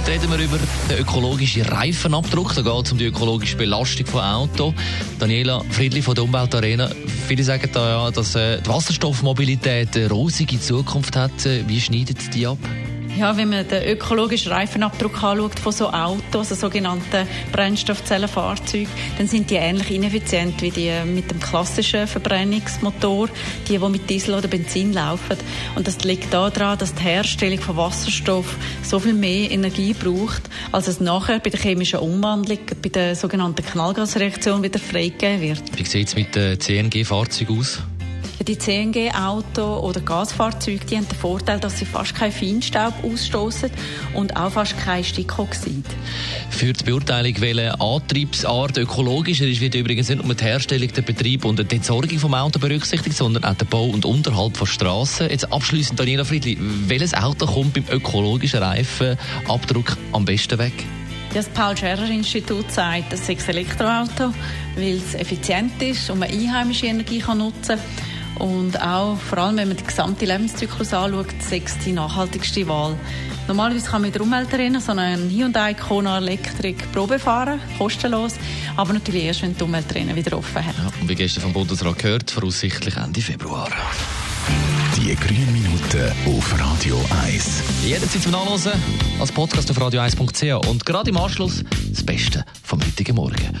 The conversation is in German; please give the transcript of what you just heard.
Heute reden wir über den ökologischen Reifenabdruck. Da geht es um die ökologische Belastung von Auto. Daniela Friedli von der Umweltarena. Viele sagen da ja, dass äh, die Wasserstoffmobilität eine rosige Zukunft hat. Äh, wie schneidet die ab? Ja, wenn man den ökologischen Reifenabdruck anschaut von so Autos, so sogenannten Brennstoffzellenfahrzeugen, dann sind die ähnlich ineffizient wie die mit dem klassischen Verbrennungsmotor, die, die mit Diesel oder Benzin laufen. Und das liegt daran, dass die Herstellung von Wasserstoff so viel mehr Energie braucht, als es nachher bei der chemischen Umwandlung, bei der sogenannten Knallgasreaktion wieder freigegeben wird. Wie sieht es mit den CNG-Fahrzeugen aus? Die CNG-Auto oder Gasfahrzeuge die haben den Vorteil, dass sie fast keinen Feinstaub ausstoßen und auch fast kein Stickoxid. Für die Beurteilung, welche Antriebsart ökologischer ist, wird übrigens nicht nur die Herstellung, der Betrieb und die Entsorgung vom Auto berücksichtigt, sondern auch der Bau und Unterhalt von Straßen. Jetzt abschließend, Daniela Friedli, welches Auto kommt beim ökologischen Reifenabdruck am besten weg? Das Paul-Scherrer-Institut sagt, das ist ein Elektroauto, weil es effizient ist und man einheimische Energie kann nutzen kann. Und auch, vor allem wenn man den gesamten Lebenszyklus anschaut, sechs die nachhaltigste Wahl. Normalerweise kann man mit der Umweltarena so einen Hyundai Kona Elektrik Probe fahren, kostenlos, aber natürlich erst, wenn die Umweltarena wieder offen hat. Ja, und wie gestern vom Bundesrat gehört, voraussichtlich Ende Februar. Die grünen Minuten auf Radio 1. Jederzeit zum Nachlesen als Podcast auf radio1.ch und gerade im Anschluss das Beste vom heutigen Morgen.